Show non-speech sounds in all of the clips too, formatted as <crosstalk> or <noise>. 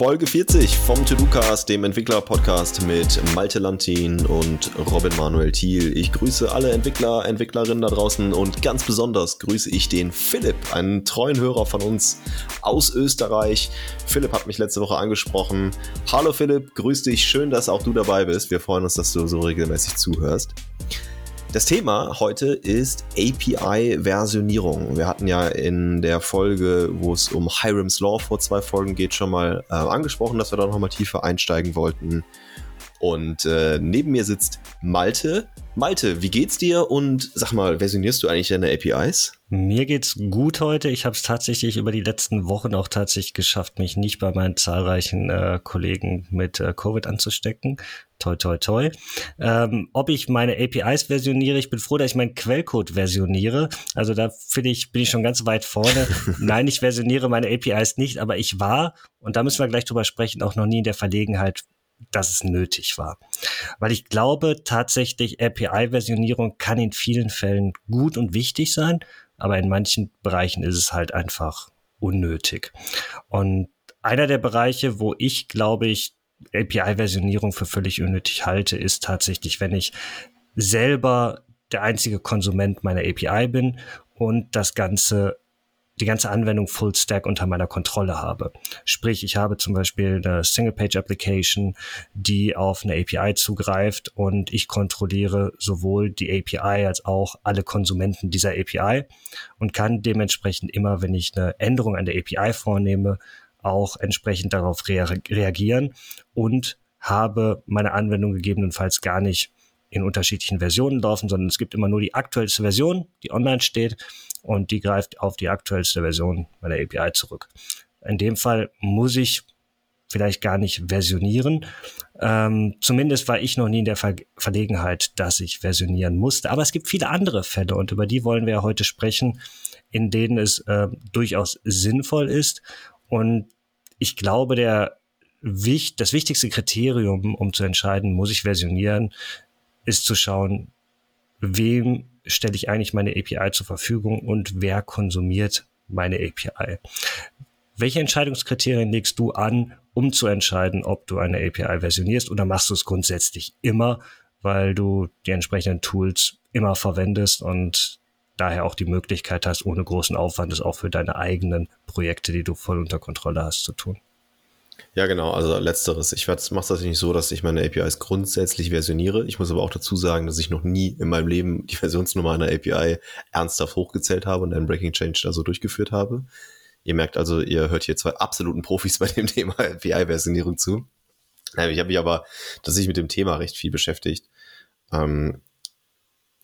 Folge 40 vom To-Do-Cast, dem Entwickler-Podcast mit Malte Lantin und Robin Manuel Thiel. Ich grüße alle Entwickler, Entwicklerinnen da draußen und ganz besonders grüße ich den Philipp, einen treuen Hörer von uns aus Österreich. Philipp hat mich letzte Woche angesprochen. Hallo Philipp, grüß dich, schön, dass auch du dabei bist. Wir freuen uns, dass du so regelmäßig zuhörst. Das Thema heute ist API-Versionierung. Wir hatten ja in der Folge, wo es um Hiram's Law vor zwei Folgen geht, schon mal äh, angesprochen, dass wir da nochmal tiefer einsteigen wollten. Und äh, neben mir sitzt Malte. Malte, wie geht's dir und sag mal, versionierst du eigentlich deine APIs? Mir geht's gut heute. Ich habe es tatsächlich über die letzten Wochen auch tatsächlich geschafft, mich nicht bei meinen zahlreichen äh, Kollegen mit äh, Covid anzustecken. Toi, toi, toi. Ähm, ob ich meine APIs versioniere, ich bin froh, dass ich meinen Quellcode versioniere. Also da finde ich, bin ich schon ganz weit vorne. <laughs> Nein, ich versioniere meine APIs nicht, aber ich war, und da müssen wir gleich drüber sprechen, auch noch nie in der Verlegenheit, dass es nötig war. Weil ich glaube tatsächlich, API-Versionierung kann in vielen Fällen gut und wichtig sein, aber in manchen Bereichen ist es halt einfach unnötig. Und einer der Bereiche, wo ich glaube ich API-Versionierung für völlig unnötig halte, ist tatsächlich, wenn ich selber der einzige Konsument meiner API bin und das Ganze die ganze Anwendung Full Stack unter meiner Kontrolle habe. Sprich, ich habe zum Beispiel eine Single-Page-Application, die auf eine API zugreift und ich kontrolliere sowohl die API als auch alle Konsumenten dieser API und kann dementsprechend immer, wenn ich eine Änderung an der API vornehme, auch entsprechend darauf rea reagieren und habe meine Anwendung gegebenenfalls gar nicht in unterschiedlichen Versionen laufen, sondern es gibt immer nur die aktuellste Version, die online steht und die greift auf die aktuellste Version meiner API zurück. In dem Fall muss ich vielleicht gar nicht versionieren. Ähm, zumindest war ich noch nie in der Ver Verlegenheit, dass ich versionieren musste. Aber es gibt viele andere Fälle und über die wollen wir heute sprechen, in denen es äh, durchaus sinnvoll ist. Und ich glaube, der das wichtigste Kriterium, um zu entscheiden, muss ich versionieren, ist zu schauen, wem stelle ich eigentlich meine API zur Verfügung und wer konsumiert meine API. Welche Entscheidungskriterien legst du an, um zu entscheiden, ob du eine API versionierst oder machst du es grundsätzlich immer, weil du die entsprechenden Tools immer verwendest und daher auch die Möglichkeit hast, ohne großen Aufwand es auch für deine eigenen Projekte, die du voll unter Kontrolle hast, zu tun? Ja, genau, also letzteres. Ich mache es nicht so, dass ich meine APIs grundsätzlich versioniere. Ich muss aber auch dazu sagen, dass ich noch nie in meinem Leben die <laughs> Versionsnummer einer API ernsthaft hochgezählt habe und einen Breaking Change da so durchgeführt habe. Ihr merkt also, ihr hört hier zwei absoluten Profis <laughs> bei dem Thema API-Versionierung zu. Ich habe mich aber tatsächlich mit dem Thema recht viel beschäftigt. Ähm,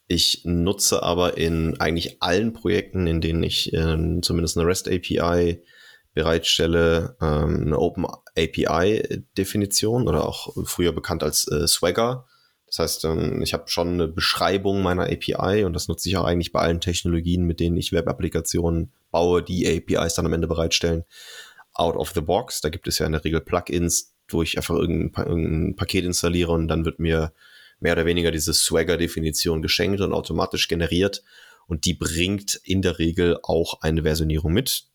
ich nutze aber in eigentlich allen Projekten, in denen ich ähm, zumindest eine REST API bereitstelle, ähm, eine Open API Definition oder auch früher bekannt als äh, Swagger. Das heißt, ähm, ich habe schon eine Beschreibung meiner API und das nutze ich auch eigentlich bei allen Technologien, mit denen ich Web-Applikationen baue, die APIs dann am Ende bereitstellen. Out of the box, da gibt es ja in der Regel Plugins, wo ich einfach irgendein, irgendein Paket installiere und dann wird mir mehr oder weniger diese Swagger-Definition geschenkt und automatisch generiert. Und die bringt in der Regel auch eine Versionierung mit.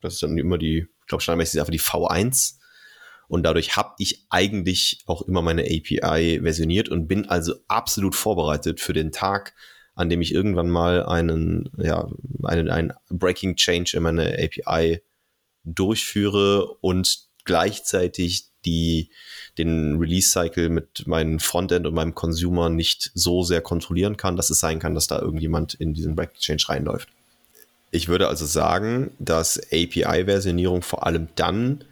Das ist dann immer die, ich glaube, standardmäßig ist einfach die V1. Und dadurch habe ich eigentlich auch immer meine API versioniert und bin also absolut vorbereitet für den Tag, an dem ich irgendwann mal einen, ja, einen, einen Breaking Change in meine API durchführe und gleichzeitig die, den Release-Cycle mit meinem Frontend und meinem Consumer nicht so sehr kontrollieren kann, dass es sein kann, dass da irgendjemand in diesen Breaking Change reinläuft. Ich würde also sagen, dass API-Versionierung vor allem dann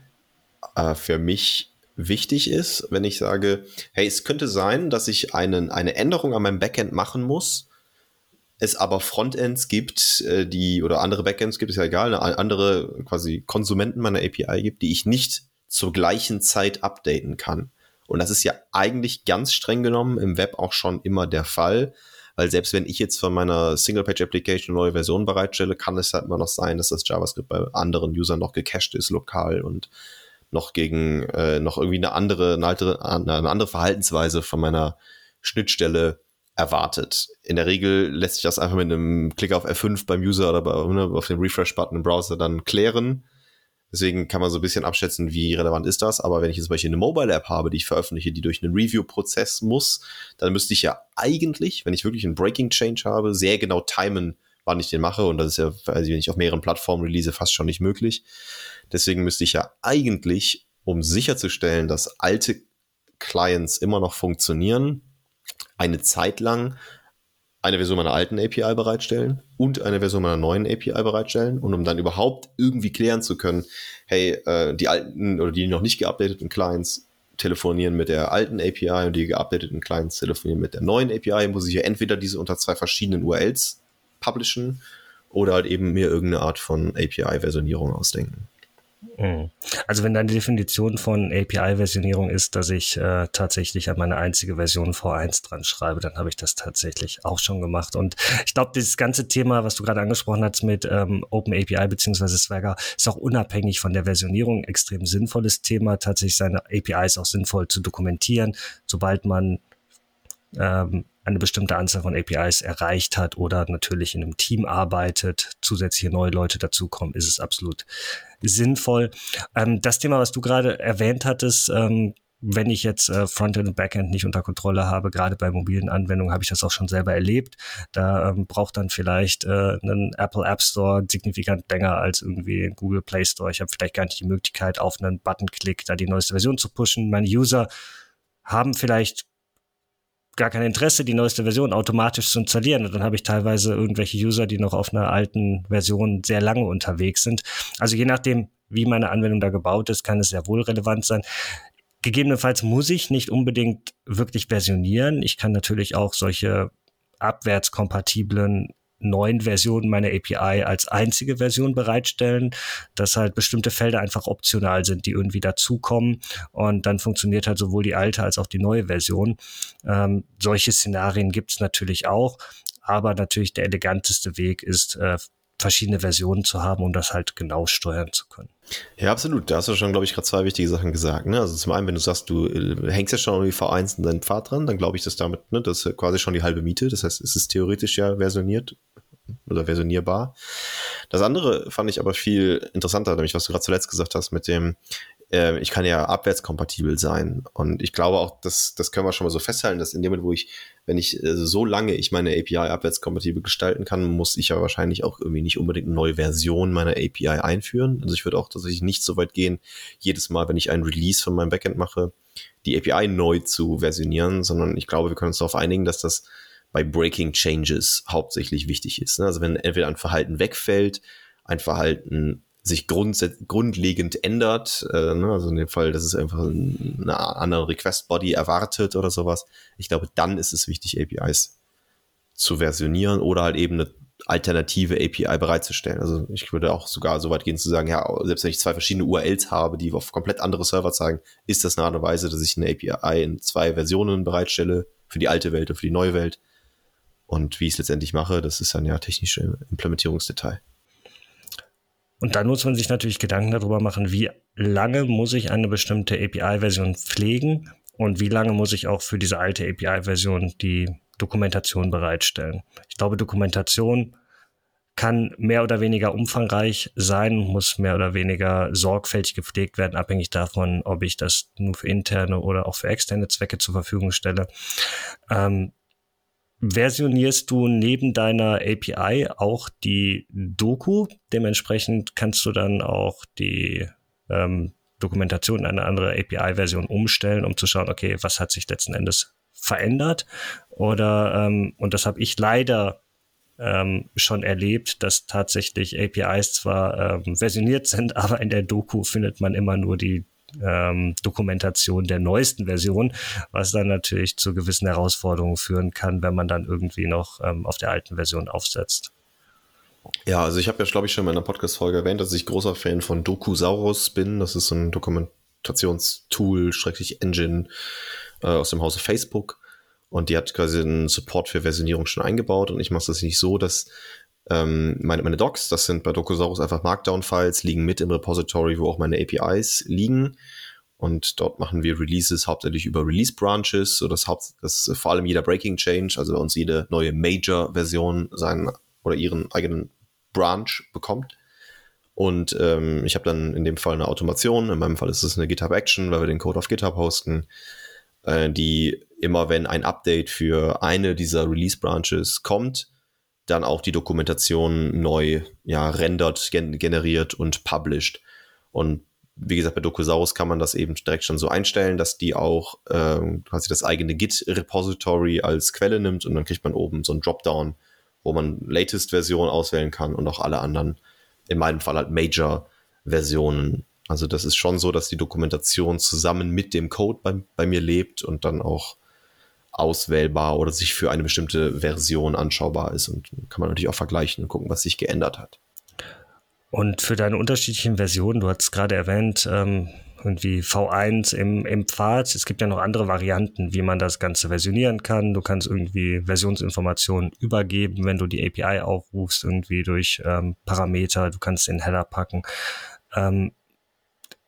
äh, für mich wichtig ist, wenn ich sage, hey, es könnte sein, dass ich einen, eine Änderung an meinem Backend machen muss, es aber Frontends gibt, äh, die oder andere Backends gibt, ist ja egal, andere quasi Konsumenten meiner API gibt, die ich nicht zur gleichen Zeit updaten kann. Und das ist ja eigentlich ganz streng genommen im Web auch schon immer der Fall. Weil selbst wenn ich jetzt von meiner Single-Page-Application eine neue Version bereitstelle, kann es halt immer noch sein, dass das JavaScript bei anderen Usern noch gecached ist, lokal und noch gegen äh, noch irgendwie eine andere, eine, alte, eine andere Verhaltensweise von meiner Schnittstelle erwartet. In der Regel lässt sich das einfach mit einem Klick auf F5 beim User oder bei, ne, auf dem Refresh-Button im Browser dann klären. Deswegen kann man so ein bisschen abschätzen, wie relevant ist das. Aber wenn ich jetzt zum Beispiel eine Mobile-App habe, die ich veröffentliche, die durch einen Review-Prozess muss, dann müsste ich ja eigentlich, wenn ich wirklich einen Breaking Change habe, sehr genau timen, wann ich den mache. Und das ist ja, also wenn ich auf mehreren Plattformen release, fast schon nicht möglich. Deswegen müsste ich ja eigentlich, um sicherzustellen, dass alte Clients immer noch funktionieren, eine Zeit lang eine Version meiner alten API bereitstellen und eine Version meiner neuen API bereitstellen. Und um dann überhaupt irgendwie klären zu können, hey, äh, die alten oder die noch nicht geupdateten Clients telefonieren mit der alten API und die geupdateten Clients telefonieren mit der neuen API, muss ich ja entweder diese unter zwei verschiedenen URLs publishen oder halt eben mir irgendeine Art von API-Versionierung ausdenken. Mhm. Also wenn deine Definition von API-Versionierung ist, dass ich äh, tatsächlich an meine einzige Version V1 dran schreibe, dann habe ich das tatsächlich auch schon gemacht. Und ich glaube, dieses ganze Thema, was du gerade angesprochen hast mit ähm, Open API bzw. Swagger, ist auch unabhängig von der Versionierung extrem sinnvolles Thema, tatsächlich seine APIs auch sinnvoll zu dokumentieren, sobald man ähm, eine bestimmte Anzahl von APIs erreicht hat oder natürlich in einem Team arbeitet, zusätzliche neue Leute dazukommen, ist es absolut sinnvoll. Ähm, das Thema, was du gerade erwähnt hattest, ähm, wenn ich jetzt äh, Frontend und Backend nicht unter Kontrolle habe, gerade bei mobilen Anwendungen habe ich das auch schon selber erlebt. Da ähm, braucht dann vielleicht äh, ein Apple App Store signifikant länger als irgendwie Google Play Store. Ich habe vielleicht gar nicht die Möglichkeit, auf einen Button-Klick da die neueste Version zu pushen. Meine User haben vielleicht gar kein Interesse, die neueste Version automatisch zu installieren. Und dann habe ich teilweise irgendwelche User, die noch auf einer alten Version sehr lange unterwegs sind. Also je nachdem, wie meine Anwendung da gebaut ist, kann es sehr wohl relevant sein. Gegebenenfalls muss ich nicht unbedingt wirklich versionieren. Ich kann natürlich auch solche abwärtskompatiblen neuen Versionen meiner API als einzige Version bereitstellen, dass halt bestimmte Felder einfach optional sind, die irgendwie dazukommen und dann funktioniert halt sowohl die alte als auch die neue Version. Ähm, solche Szenarien gibt es natürlich auch, aber natürlich der eleganteste Weg ist, äh, verschiedene Versionen zu haben, um das halt genau steuern zu können. Ja, absolut. Da hast du schon, glaube ich, gerade zwei wichtige Sachen gesagt. Ne? Also zum einen, wenn du sagst, du äh, hängst ja schon irgendwie V1 in deinen Pfad dran, dann glaube ich, dass damit, ne, das ist quasi schon die halbe Miete. Das heißt, es ist theoretisch ja versioniert oder versionierbar. Das andere fand ich aber viel interessanter, nämlich was du gerade zuletzt gesagt hast mit dem, äh, ich kann ja abwärtskompatibel sein. Und ich glaube auch, dass das können wir schon mal so festhalten, dass in dem Moment, wo ich, wenn ich äh, so lange ich meine API abwärtskompatibel gestalten kann, muss ich ja wahrscheinlich auch irgendwie nicht unbedingt eine neue Version meiner API einführen. Also ich würde auch tatsächlich nicht so weit gehen, jedes Mal, wenn ich ein Release von meinem Backend mache, die API neu zu versionieren, sondern ich glaube, wir können uns darauf einigen, dass das bei Breaking Changes hauptsächlich wichtig ist. Ne? Also wenn entweder ein Verhalten wegfällt, ein Verhalten sich grundlegend ändert, äh, ne? also in dem Fall, dass es einfach eine andere Request Body erwartet oder sowas. Ich glaube, dann ist es wichtig, APIs zu versionieren oder halt eben eine alternative API bereitzustellen. Also ich würde auch sogar so weit gehen zu sagen, ja, selbst wenn ich zwei verschiedene URLs habe, die auf komplett andere Server zeigen, ist das eine Art und Weise, dass ich eine API in zwei Versionen bereitstelle, für die alte Welt und für die neue Welt. Und wie ich es letztendlich mache, das ist dann ja technische Implementierungsdetail. Und dann muss man sich natürlich Gedanken darüber machen, wie lange muss ich eine bestimmte API-Version pflegen und wie lange muss ich auch für diese alte API-Version die Dokumentation bereitstellen. Ich glaube, Dokumentation kann mehr oder weniger umfangreich sein, muss mehr oder weniger sorgfältig gepflegt werden, abhängig davon, ob ich das nur für interne oder auch für externe Zwecke zur Verfügung stelle. Ähm, versionierst du neben deiner API auch die Doku. Dementsprechend kannst du dann auch die ähm, Dokumentation in eine andere API-Version umstellen, um zu schauen, okay, was hat sich letzten Endes verändert? Oder, ähm, und das habe ich leider ähm, schon erlebt, dass tatsächlich APIs zwar ähm, versioniert sind, <laughs> aber in der Doku findet man immer nur die ähm, Dokumentation der neuesten Version, was dann natürlich zu gewissen Herausforderungen führen kann, wenn man dann irgendwie noch ähm, auf der alten Version aufsetzt. Ja, also ich habe ja, glaube ich, schon in meiner Podcast-Folge erwähnt, dass ich großer Fan von Dokusaurus bin. Das ist ein Dokumentationstool, schrecklich Engine äh, aus dem Hause Facebook. Und die hat quasi einen Support für Versionierung schon eingebaut. Und ich mache das nicht so, dass ähm, meine, meine Docs, das sind bei Docosaurus einfach Markdown-Files, liegen mit im Repository, wo auch meine APIs liegen. Und dort machen wir Releases hauptsächlich über Release-Branches, so dass, Haupt, dass vor allem jeder Breaking Change, also bei uns jede neue Major-Version seinen oder ihren eigenen Branch bekommt. Und ähm, ich habe dann in dem Fall eine Automation, in meinem Fall ist es eine GitHub Action, weil wir den Code auf GitHub hosten, äh, die immer, wenn ein Update für eine dieser Release Branches kommt, dann auch die Dokumentation neu ja, rendert, gen generiert und published. Und wie gesagt, bei Dokusaurus kann man das eben direkt schon so einstellen, dass die auch ähm, quasi das eigene Git-Repository als Quelle nimmt und dann kriegt man oben so ein Dropdown, wo man Latest-Version auswählen kann und auch alle anderen, in meinem Fall halt Major-Versionen. Also das ist schon so, dass die Dokumentation zusammen mit dem Code bei, bei mir lebt und dann auch auswählbar oder sich für eine bestimmte Version anschaubar ist. Und kann man natürlich auch vergleichen und gucken, was sich geändert hat. Und für deine unterschiedlichen Versionen, du hast gerade erwähnt, ähm, irgendwie V1 im, im Pfad. Es gibt ja noch andere Varianten, wie man das Ganze versionieren kann. Du kannst irgendwie Versionsinformationen übergeben, wenn du die API aufrufst, irgendwie durch ähm, Parameter. Du kannst den Header packen. Ähm,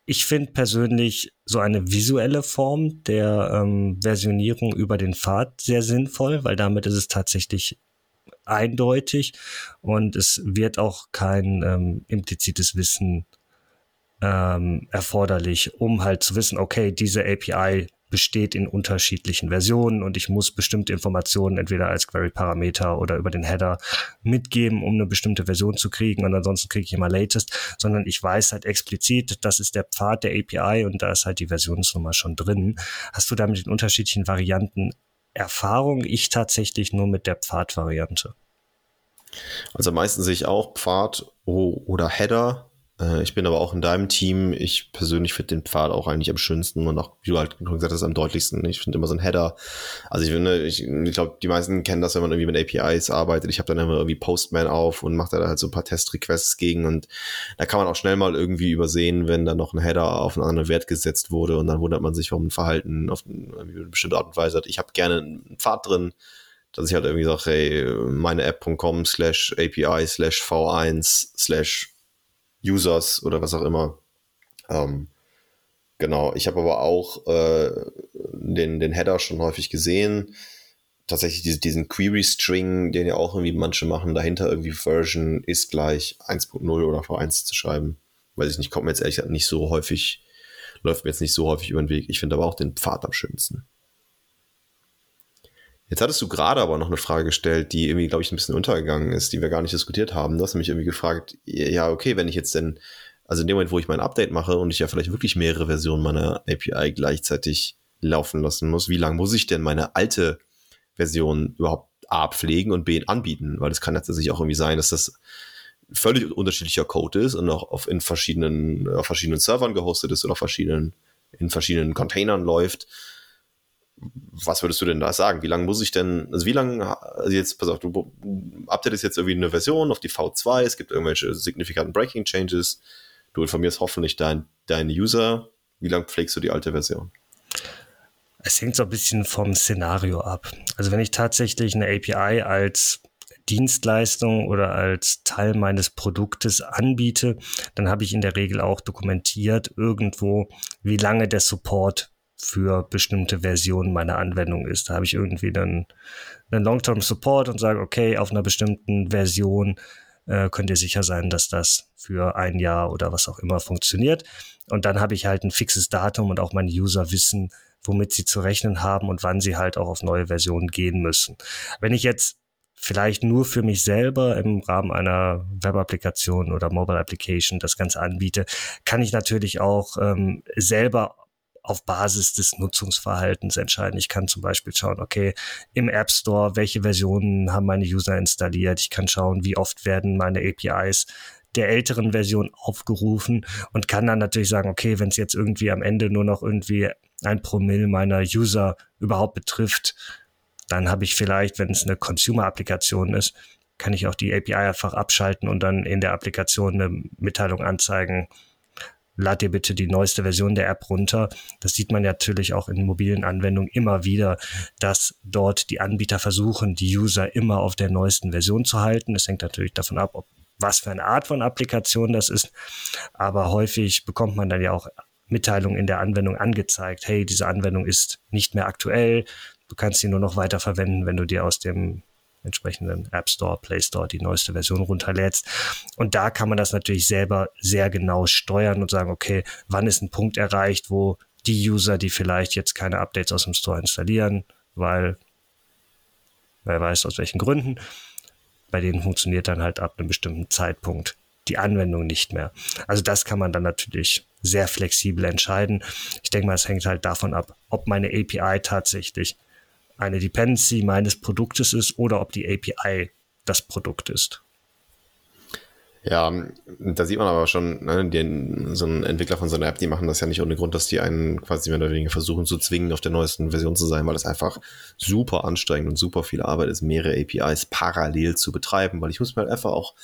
ich finde persönlich so eine visuelle Form der ähm, Versionierung über den Pfad sehr sinnvoll, weil damit ist es tatsächlich eindeutig und es wird auch kein ähm, implizites Wissen ähm, erforderlich, um halt zu wissen, okay, diese API besteht in unterschiedlichen Versionen und ich muss bestimmte Informationen entweder als Query-Parameter oder über den Header mitgeben, um eine bestimmte Version zu kriegen und ansonsten kriege ich immer Latest, sondern ich weiß halt explizit, das ist der Pfad der API und da ist halt die Versionsnummer schon drin. Hast du da mit den unterschiedlichen Varianten Erfahrung? Ich tatsächlich nur mit der Pfad-Variante. Also meistens sehe ich auch Pfad oder Header ich bin aber auch in deinem Team. Ich persönlich finde den Pfad auch eigentlich am schönsten und auch, wie du halt gesagt hast, am deutlichsten. Ich finde immer so ein Header. Also ich finde, ich, ich glaube, die meisten kennen das, wenn man irgendwie mit APIs arbeitet. Ich habe dann immer irgendwie Postman auf und mache da halt so ein paar Test-Requests gegen und da kann man auch schnell mal irgendwie übersehen, wenn da noch ein Header auf einen anderen Wert gesetzt wurde und dann wundert man sich, warum ein Verhalten auf eine bestimmte Art und Weise hat. Ich habe gerne einen Pfad drin, dass ich halt irgendwie sage, hey, meine App.com slash API slash V1 slash Users oder was auch immer. Ähm, genau, ich habe aber auch äh, den, den Header schon häufig gesehen. Tatsächlich diese, diesen Query-String, den ja auch irgendwie manche machen, dahinter irgendwie Version ist gleich 1.0 oder V1 zu schreiben. Weiß ich nicht, kommt mir jetzt ehrlich gesagt nicht so häufig, läuft mir jetzt nicht so häufig über den Weg. Ich finde aber auch den Pfad am schönsten. Jetzt hattest du gerade aber noch eine Frage gestellt, die irgendwie, glaube ich, ein bisschen untergegangen ist, die wir gar nicht diskutiert haben. Du hast nämlich irgendwie gefragt, ja, okay, wenn ich jetzt denn, also in dem Moment, wo ich mein Update mache und ich ja vielleicht wirklich mehrere Versionen meiner API gleichzeitig laufen lassen muss, wie lange muss ich denn meine alte Version überhaupt A pflegen und B anbieten? Weil es kann tatsächlich auch irgendwie sein, dass das völlig unterschiedlicher Code ist und auch auf in verschiedenen, auf verschiedenen Servern gehostet ist oder auf verschiedenen, in verschiedenen Containern läuft was würdest du denn da sagen? Wie lange muss ich denn, also wie lange, also jetzt, pass auf, du updatest jetzt irgendwie eine Version auf die V2, es gibt irgendwelche signifikanten Breaking Changes, du informierst hoffentlich dein, User, wie lange pflegst du die alte Version? Es hängt so ein bisschen vom Szenario ab. Also wenn ich tatsächlich eine API als Dienstleistung oder als Teil meines Produktes anbiete, dann habe ich in der Regel auch dokumentiert irgendwo, wie lange der Support für bestimmte Versionen meiner Anwendung ist. Da habe ich irgendwie dann einen Long-Term Support und sage, okay, auf einer bestimmten Version äh, könnt ihr sicher sein, dass das für ein Jahr oder was auch immer funktioniert. Und dann habe ich halt ein fixes Datum und auch meine User wissen, womit sie zu rechnen haben und wann sie halt auch auf neue Versionen gehen müssen. Wenn ich jetzt vielleicht nur für mich selber im Rahmen einer Web-Applikation oder Mobile-Application das Ganze anbiete, kann ich natürlich auch ähm, selber auf Basis des Nutzungsverhaltens entscheiden. Ich kann zum Beispiel schauen, okay, im App Store, welche Versionen haben meine User installiert? Ich kann schauen, wie oft werden meine APIs der älteren Version aufgerufen und kann dann natürlich sagen, okay, wenn es jetzt irgendwie am Ende nur noch irgendwie ein Promille meiner User überhaupt betrifft, dann habe ich vielleicht, wenn es eine Consumer-Applikation ist, kann ich auch die API einfach abschalten und dann in der Applikation eine Mitteilung anzeigen, lad dir bitte die neueste Version der App runter. Das sieht man natürlich auch in mobilen Anwendungen immer wieder, dass dort die Anbieter versuchen, die User immer auf der neuesten Version zu halten. Es hängt natürlich davon ab, ob was für eine Art von Applikation das ist. Aber häufig bekommt man dann ja auch Mitteilungen in der Anwendung angezeigt. Hey, diese Anwendung ist nicht mehr aktuell. Du kannst sie nur noch weiter verwenden, wenn du dir aus dem entsprechenden App Store, Play Store die neueste Version runterlädst. Und da kann man das natürlich selber sehr genau steuern und sagen, okay, wann ist ein Punkt erreicht, wo die User, die vielleicht jetzt keine Updates aus dem Store installieren, weil wer weiß aus welchen Gründen, bei denen funktioniert dann halt ab einem bestimmten Zeitpunkt die Anwendung nicht mehr. Also das kann man dann natürlich sehr flexibel entscheiden. Ich denke mal, es hängt halt davon ab, ob meine API tatsächlich eine Dependency meines Produktes ist oder ob die API das Produkt ist. Ja, da sieht man aber schon, ne, die, so ein Entwickler von so einer App, die machen das ja nicht ohne Grund, dass die einen quasi mehr oder weniger versuchen zu zwingen, auf der neuesten Version zu sein, weil es einfach super anstrengend und super viel Arbeit ist, mehrere APIs parallel zu betreiben, weil ich muss mir halt einfach auch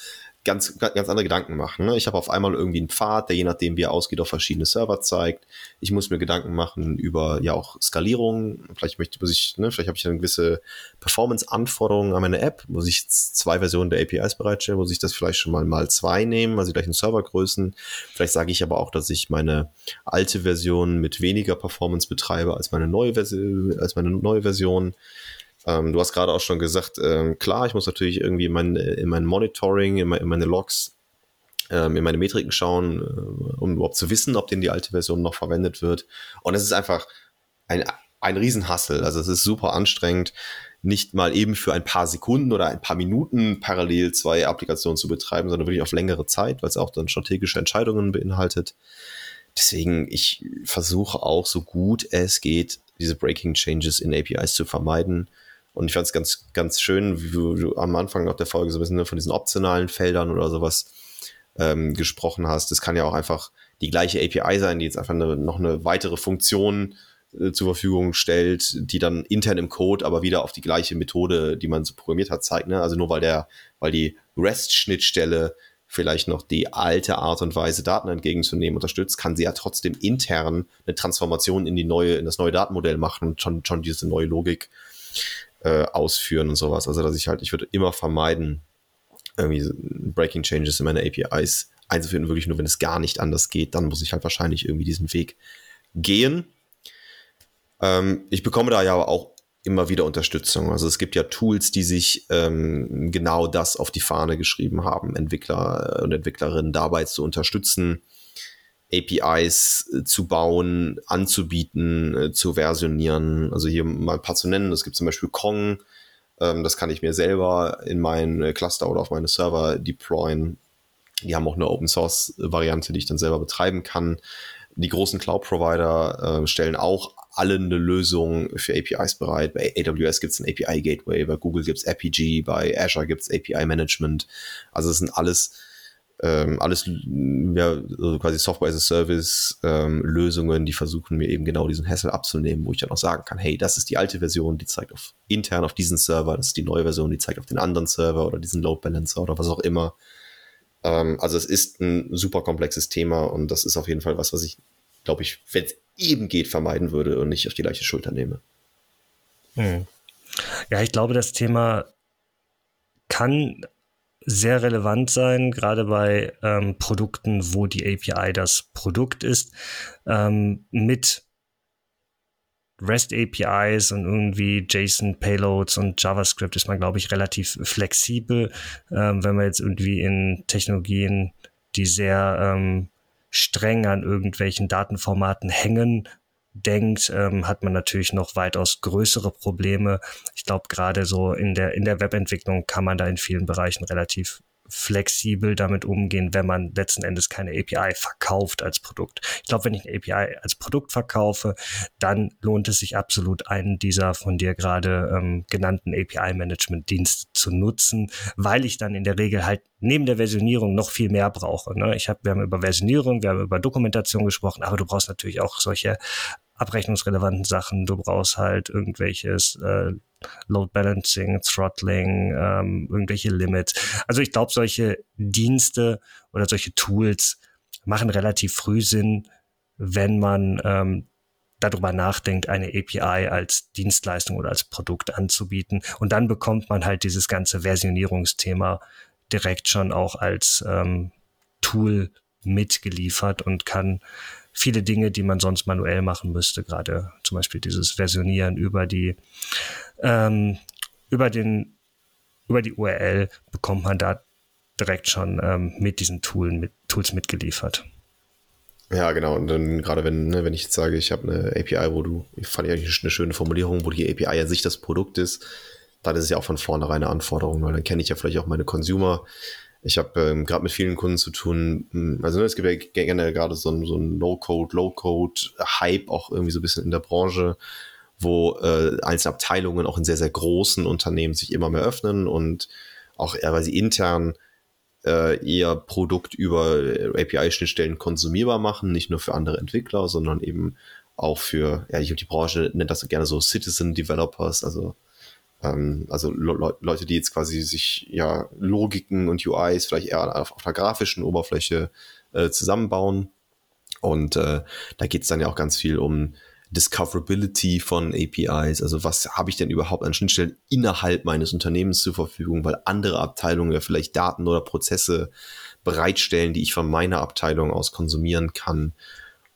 ganz, ganz andere Gedanken machen. Ne? Ich habe auf einmal irgendwie einen Pfad, der je nachdem, wie er ausgeht, auf verschiedene Server zeigt. Ich muss mir Gedanken machen über ja auch Skalierung. Vielleicht möchte ich, ne, vielleicht habe ich dann gewisse Performance-Anforderungen an meine App. Muss ich zwei Versionen der APIs bereitstellen? Muss ich das vielleicht schon mal mal zwei nehmen, also gleichen Servergrößen? Vielleicht sage ich aber auch, dass ich meine alte Version mit weniger Performance betreibe als meine neue Version, als meine neue Version. Ähm, du hast gerade auch schon gesagt, ähm, klar, ich muss natürlich irgendwie in mein, in mein Monitoring, in, mein, in meine Logs, ähm, in meine Metriken schauen, äh, um überhaupt zu wissen, ob denn die alte Version noch verwendet wird. Und es ist einfach ein, ein Riesenhassel. Also es ist super anstrengend, nicht mal eben für ein paar Sekunden oder ein paar Minuten parallel zwei Applikationen zu betreiben, sondern wirklich auf längere Zeit, weil es auch dann strategische Entscheidungen beinhaltet. Deswegen, ich versuche auch so gut es geht, diese Breaking Changes in APIs zu vermeiden. Und ich fand es ganz, ganz schön, wie du, du, am Anfang noch der Folge so ein bisschen von diesen optionalen Feldern oder sowas ähm, gesprochen hast. Das kann ja auch einfach die gleiche API sein, die jetzt einfach eine, noch eine weitere Funktion äh, zur Verfügung stellt, die dann intern im Code aber wieder auf die gleiche Methode, die man so programmiert hat, zeigt. Ne? Also nur weil der, weil die REST-Schnittstelle vielleicht noch die alte Art und Weise, Daten entgegenzunehmen, unterstützt, kann sie ja trotzdem intern eine Transformation in die neue, in das neue Datenmodell machen und schon, schon diese neue Logik äh, ausführen und sowas. Also, dass ich halt, ich würde immer vermeiden, irgendwie Breaking Changes in meine APIs einzuführen, wirklich nur, wenn es gar nicht anders geht, dann muss ich halt wahrscheinlich irgendwie diesen Weg gehen. Ähm, ich bekomme da ja aber auch immer wieder Unterstützung. Also es gibt ja Tools, die sich ähm, genau das auf die Fahne geschrieben haben, Entwickler und Entwicklerinnen dabei zu unterstützen, APIs äh, zu bauen, anzubieten, äh, zu versionieren. Also hier mal ein paar zu nennen. Es gibt zum Beispiel Kong. Ähm, das kann ich mir selber in mein äh, Cluster oder auf meine Server deployen. Die haben auch eine Open Source Variante, die ich dann selber betreiben kann. Die großen Cloud-Provider stellen auch alle eine Lösung für APIs bereit. Bei AWS gibt es ein API Gateway, bei Google gibt es APG, bei Azure gibt es API Management. Also es sind alles ähm, alles ja, also quasi Software as a Service ähm, Lösungen, die versuchen mir eben genau diesen Hassel abzunehmen, wo ich dann auch sagen kann, hey, das ist die alte Version, die zeigt auf intern auf diesen Server, das ist die neue Version, die zeigt auf den anderen Server oder diesen Load Balancer oder was auch immer. Ähm, also es ist ein super komplexes Thema und das ist auf jeden Fall was, was ich, glaube ich, wenn es eben geht, vermeiden würde und nicht auf die gleiche Schulter nehme. Hm. Ja, ich glaube, das Thema kann sehr relevant sein, gerade bei ähm, Produkten, wo die API das Produkt ist, ähm, mit REST APIs und irgendwie JSON Payloads und JavaScript ist man, glaube ich, relativ flexibel. Ähm, wenn man jetzt irgendwie in Technologien, die sehr ähm, streng an irgendwelchen Datenformaten hängen, denkt, ähm, hat man natürlich noch weitaus größere Probleme. Ich glaube, gerade so in der, in der Webentwicklung kann man da in vielen Bereichen relativ flexibel damit umgehen, wenn man letzten Endes keine API verkauft als Produkt. Ich glaube, wenn ich eine API als Produkt verkaufe, dann lohnt es sich absolut, einen dieser von dir gerade ähm, genannten API-Management-Dienste zu nutzen, weil ich dann in der Regel halt neben der Versionierung noch viel mehr brauche. Ne? Ich hab, wir haben über Versionierung, wir haben über Dokumentation gesprochen, aber du brauchst natürlich auch solche abrechnungsrelevanten Sachen. Du brauchst halt irgendwelches äh, Load Balancing, Throttling, ähm, irgendwelche Limits. Also ich glaube, solche Dienste oder solche Tools machen relativ früh Sinn, wenn man ähm, darüber nachdenkt, eine API als Dienstleistung oder als Produkt anzubieten. Und dann bekommt man halt dieses ganze Versionierungsthema direkt schon auch als ähm, Tool mitgeliefert und kann viele Dinge, die man sonst manuell machen müsste, gerade zum Beispiel dieses Versionieren über die ähm, über den über die URL bekommt man da direkt schon ähm, mit diesen Tool, mit, Tools mitgeliefert. Ja, genau. Und dann gerade wenn, ne, wenn ich jetzt sage, ich habe eine API, wo du, ich fand ja eigentlich eine schöne Formulierung, wo die API an sich das Produkt ist, dann ist es ja auch von vornherein eine Anforderung, weil dann kenne ich ja vielleicht auch meine Consumer. Ich habe ähm, gerade mit vielen Kunden zu tun. Hm, also ne, es gibt ja generell gerade so ein, so ein No-Code, Low-Code-Hype auch irgendwie so ein bisschen in der Branche, wo äh, einzelne Abteilungen auch in sehr, sehr großen Unternehmen sich immer mehr öffnen und auch eher, weil sie intern äh, eher Produkt über API-Schnittstellen konsumierbar machen, nicht nur für andere Entwickler, sondern eben auch für, ja, ich und die Branche nennt das gerne so Citizen Developers, also ähm, also Le Leute, die jetzt quasi sich ja Logiken und UIs vielleicht eher auf, auf einer grafischen Oberfläche äh, zusammenbauen. Und äh, da geht es dann ja auch ganz viel um Discoverability von APIs, also was habe ich denn überhaupt an Schnittstellen innerhalb meines Unternehmens zur Verfügung, weil andere Abteilungen ja vielleicht Daten oder Prozesse bereitstellen, die ich von meiner Abteilung aus konsumieren kann.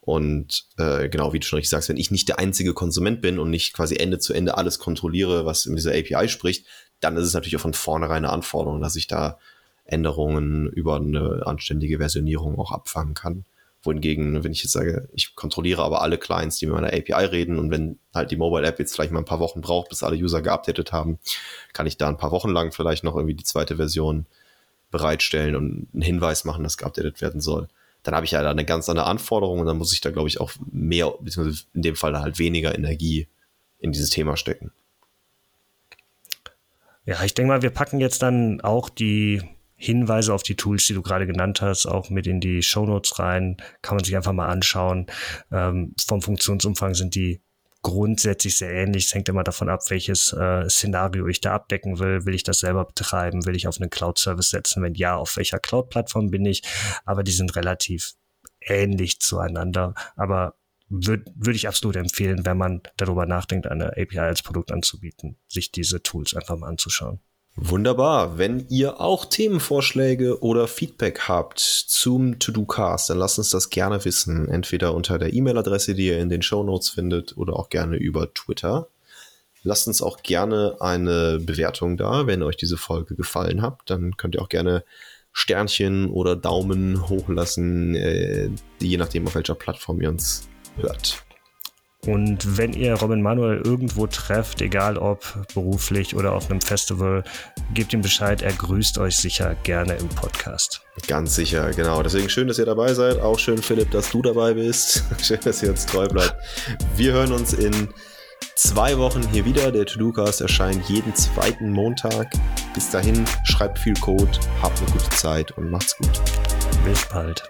Und äh, genau, wie du schon richtig sagst, wenn ich nicht der einzige Konsument bin und nicht quasi Ende zu Ende alles kontrolliere, was in dieser API spricht, dann ist es natürlich auch von vornherein eine Anforderung, dass ich da Änderungen über eine anständige Versionierung auch abfangen kann wohingegen, wenn ich jetzt sage, ich kontrolliere aber alle Clients, die mit meiner API reden und wenn halt die Mobile App jetzt vielleicht mal ein paar Wochen braucht, bis alle User geupdatet haben, kann ich da ein paar Wochen lang vielleicht noch irgendwie die zweite Version bereitstellen und einen Hinweis machen, dass geupdatet werden soll. Dann habe ich ja da eine ganz andere Anforderung und dann muss ich da, glaube ich, auch mehr, beziehungsweise in dem Fall halt weniger Energie in dieses Thema stecken. Ja, ich denke mal, wir packen jetzt dann auch die Hinweise auf die Tools, die du gerade genannt hast, auch mit in die Show Notes rein. Kann man sich einfach mal anschauen. Ähm, vom Funktionsumfang sind die grundsätzlich sehr ähnlich. Es hängt immer davon ab, welches äh, Szenario ich da abdecken will. Will ich das selber betreiben? Will ich auf einen Cloud-Service setzen? Wenn ja, auf welcher Cloud-Plattform bin ich? Aber die sind relativ ähnlich zueinander. Aber würde würd ich absolut empfehlen, wenn man darüber nachdenkt, eine API als Produkt anzubieten, sich diese Tools einfach mal anzuschauen. Wunderbar. Wenn ihr auch Themenvorschläge oder Feedback habt zum To-Do-Cast, dann lasst uns das gerne wissen. Entweder unter der E-Mail-Adresse, die ihr in den Show Notes findet, oder auch gerne über Twitter. Lasst uns auch gerne eine Bewertung da, wenn euch diese Folge gefallen hat. Dann könnt ihr auch gerne Sternchen oder Daumen hochlassen, äh, je nachdem, auf welcher Plattform ihr uns hört. Und wenn ihr Robin Manuel irgendwo trefft, egal ob beruflich oder auf einem Festival, gebt ihm Bescheid, er grüßt euch sicher gerne im Podcast. Ganz sicher, genau. Deswegen schön, dass ihr dabei seid. Auch schön, Philipp, dass du dabei bist. <laughs> schön, dass ihr uns treu bleibt. Wir hören uns in zwei Wochen hier wieder. Der To-Do-Cast erscheint jeden zweiten Montag. Bis dahin, schreibt viel Code, habt eine gute Zeit und macht's gut. Bis bald.